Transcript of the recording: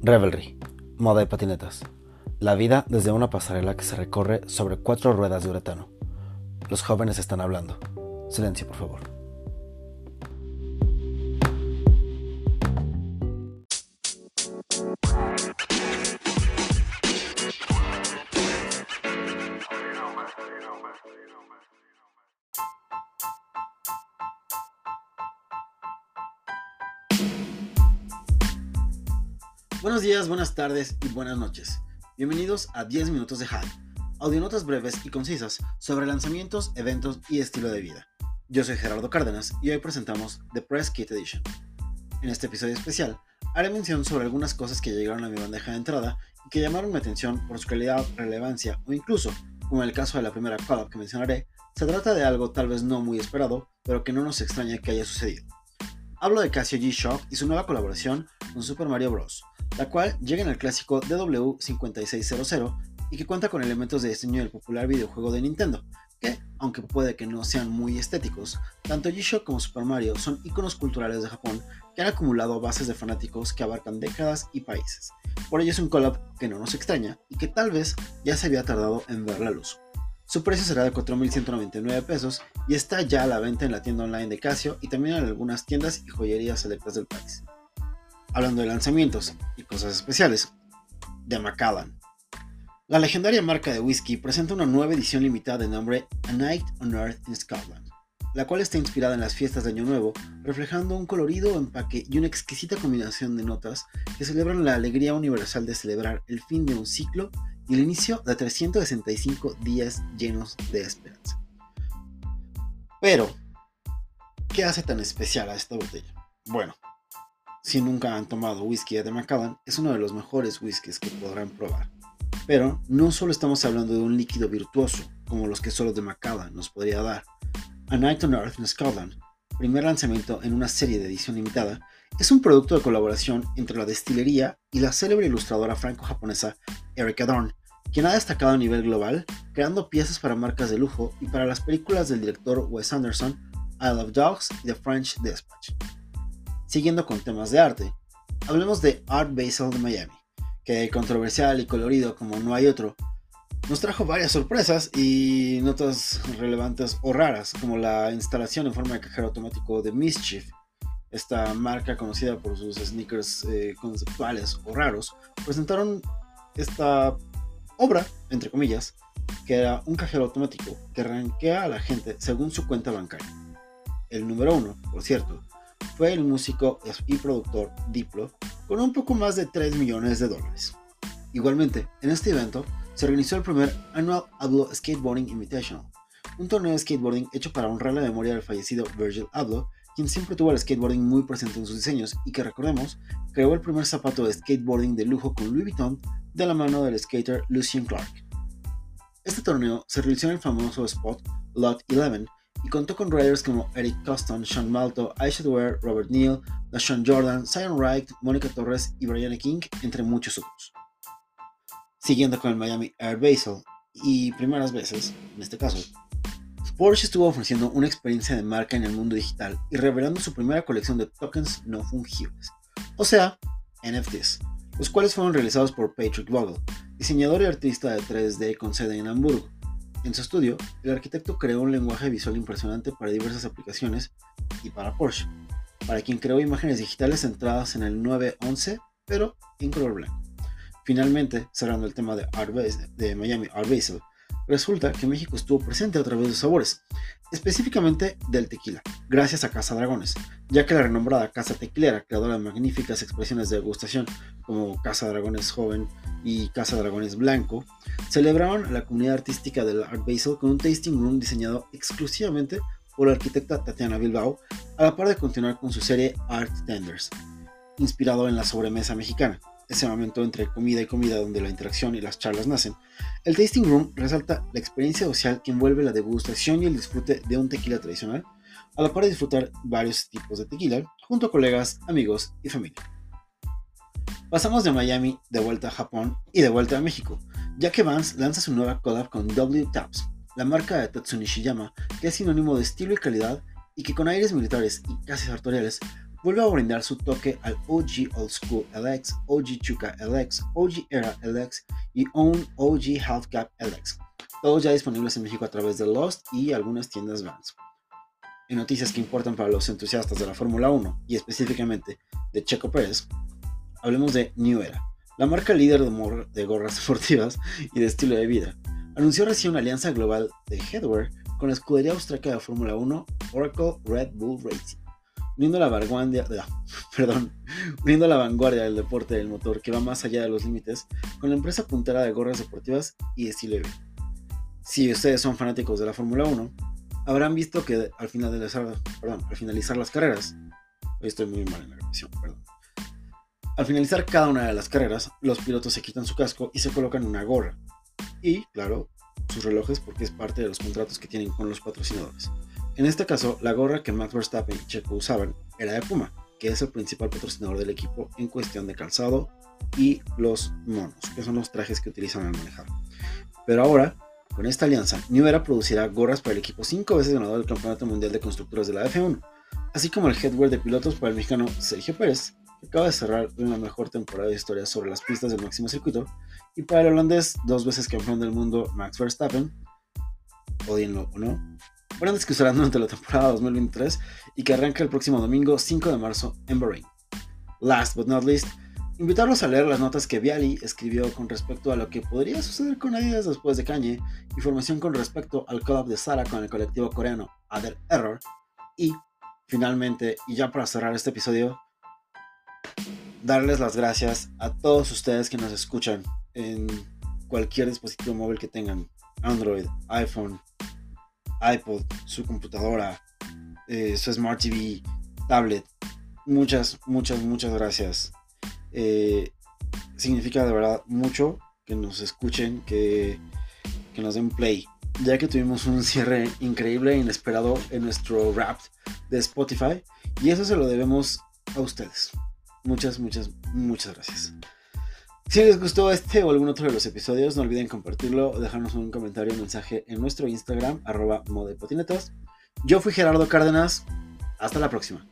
Revelry, moda y patinetas. La vida desde una pasarela que se recorre sobre cuatro ruedas de uretano. Los jóvenes están hablando. Silencio, por favor. Buenos días, buenas tardes y buenas noches. Bienvenidos a 10 minutos de Hype, audionotas breves y concisas sobre lanzamientos, eventos y estilo de vida. Yo soy Gerardo Cárdenas y hoy presentamos The Press Kit Edition. En este episodio especial haré mención sobre algunas cosas que llegaron a mi bandeja de entrada y que llamaron mi atención por su calidad, relevancia o incluso, como en el caso de la primera collab que mencionaré, se trata de algo tal vez no muy esperado, pero que no nos extraña que haya sucedido. Hablo de Casio G-Shock y su nueva colaboración con Super Mario Bros., la cual llega en el clásico DW5600 y que cuenta con elementos de diseño del popular videojuego de Nintendo, que, aunque puede que no sean muy estéticos, tanto G-Shock como Super Mario son iconos culturales de Japón que han acumulado bases de fanáticos que abarcan décadas y países. Por ello es un collab que no nos extraña y que tal vez ya se había tardado en ver la luz. Su precio será de 4.199 pesos y está ya a la venta en la tienda online de Casio y también en algunas tiendas y joyerías selectas del país. Hablando de lanzamientos y cosas especiales, de Macallan. La legendaria marca de whisky presenta una nueva edición limitada de nombre A Night on Earth in Scotland, la cual está inspirada en las fiestas de Año Nuevo, reflejando un colorido empaque y una exquisita combinación de notas que celebran la alegría universal de celebrar el fin de un ciclo y el inicio de 365 días llenos de esperanza. Pero, ¿qué hace tan especial a esta botella? Bueno, si nunca han tomado whisky de Macallan, es uno de los mejores whiskies que podrán probar. Pero no solo estamos hablando de un líquido virtuoso, como los que solo de Macallan nos podría dar. A Night on Earth in Scotland, primer lanzamiento en una serie de edición limitada, es un producto de colaboración entre la destilería y la célebre ilustradora franco-japonesa Erika Dorn, quien ha destacado a nivel global creando piezas para marcas de lujo y para las películas del director Wes Anderson, I Love Dogs y The French Dispatch. Siguiendo con temas de arte, hablemos de Art Basel de Miami, que controversial y colorido como no hay otro, nos trajo varias sorpresas y notas relevantes o raras, como la instalación en forma de cajero automático de Mischief, esta marca conocida por sus sneakers eh, conceptuales o raros, presentaron esta obra, entre comillas, que era un cajero automático que ranquea a la gente según su cuenta bancaria. El número uno, por cierto, fue el músico y productor Diplo, con un poco más de 3 millones de dólares. Igualmente, en este evento se organizó el primer Annual Ablo Skateboarding Invitational, un torneo de skateboarding hecho para honrar la memoria del fallecido Virgil Abloh, quien siempre tuvo el skateboarding muy presente en sus diseños y que recordemos, creó el primer zapato de skateboarding de lujo con Louis Vuitton de la mano del skater Lucien Clark. Este torneo se realizó en el famoso spot Lot 11 y contó con riders como Eric Coston, Sean Malto, Aisha Dwyer, Robert Neal, LaShawn Jordan, Zion Wright, Mónica Torres y Brianna King, entre muchos otros. Siguiendo con el Miami Air Basel y primeras veces, en este caso, Porsche estuvo ofreciendo una experiencia de marca en el mundo digital y revelando su primera colección de tokens no fungibles, o sea, NFTs, los cuales fueron realizados por Patrick Vogel, diseñador y artista de 3D con sede en Hamburgo. En su estudio, el arquitecto creó un lenguaje visual impresionante para diversas aplicaciones y para Porsche, para quien creó imágenes digitales centradas en el 911, pero en color. Finalmente, cerrando el tema de, Art de Miami Art Basel, Resulta que México estuvo presente a través de sabores, específicamente del tequila, gracias a Casa Dragones, ya que la renombrada Casa Tequilera, creadora de magníficas expresiones de degustación como Casa Dragones Joven y Casa Dragones Blanco, celebraron a la comunidad artística del Art Basel con un tasting room diseñado exclusivamente por la arquitecta Tatiana Bilbao, a la par de continuar con su serie Art Tenders, inspirado en la sobremesa mexicana ese momento entre comida y comida donde la interacción y las charlas nacen, el tasting room resalta la experiencia social que envuelve la degustación y el disfrute de un tequila tradicional, a la par de disfrutar varios tipos de tequila junto a colegas, amigos y familia. Pasamos de Miami de vuelta a Japón y de vuelta a México, ya que Vans lanza su nueva collab con W Taps, la marca de Tatsu Nishiyama, que es sinónimo de estilo y calidad y que con aires militares y casi sartoriales vuelve a brindar su toque al OG Old School LX, OG Chuka LX, OG Era LX y Own OG Half Cap LX, todos ya disponibles en México a través de Lost y algunas tiendas Vans. En noticias que importan para los entusiastas de la Fórmula 1 y específicamente de Checo Pérez, hablemos de New Era, la marca líder de, gorras deportivas y de estilo de vida. Anunció recién una alianza global de headwear con la escudería austríaca de Fórmula 1 Oracle Red Bull Racing uniendo la vanguardia, perdón, uniendo la vanguardia del deporte del motor que va más allá de los límites con la empresa puntera de gorras deportivas y estilo Si ustedes son fanáticos de la Fórmula 1, habrán visto que al finalizar, perdón, al finalizar las carreras, hoy estoy muy mal en la grabación, perdón. Al finalizar cada una de las carreras, los pilotos se quitan su casco y se colocan una gorra. Y, claro, sus relojes porque es parte de los contratos que tienen con los patrocinadores. En este caso, la gorra que Max Verstappen y Checo usaban era de Puma, que es el principal patrocinador del equipo en cuestión de calzado y los monos, que son los trajes que utilizan al manejar. Pero ahora, con esta alianza, New Era producirá gorras para el equipo cinco veces ganador del Campeonato Mundial de Constructores de la F1, así como el headwear de pilotos para el mexicano Sergio Pérez, que acaba de cerrar una mejor temporada de historia sobre las pistas del máximo circuito, y para el holandés, dos veces campeón del mundo Max Verstappen, odienlo o no, Grandes que usarán durante la temporada 2023 y que arranca el próximo domingo 5 de marzo en Bahrein. Last but not least, invitarlos a leer las notas que Viali escribió con respecto a lo que podría suceder con Adidas después de Kanye, información con respecto al collab de Sara con el colectivo coreano Other Error y finalmente, y ya para cerrar este episodio, darles las gracias a todos ustedes que nos escuchan en cualquier dispositivo móvil que tengan, Android, iPhone, iPod, su computadora, eh, su Smart TV, tablet. Muchas, muchas, muchas gracias. Eh, significa de verdad mucho que nos escuchen, que, que nos den play. Ya que tuvimos un cierre increíble e inesperado en nuestro rap de Spotify. Y eso se lo debemos a ustedes. Muchas, muchas, muchas gracias. Si les gustó este o algún otro de los episodios, no olviden compartirlo o dejarnos un comentario o mensaje en nuestro Instagram, arroba Yo fui Gerardo Cárdenas. Hasta la próxima.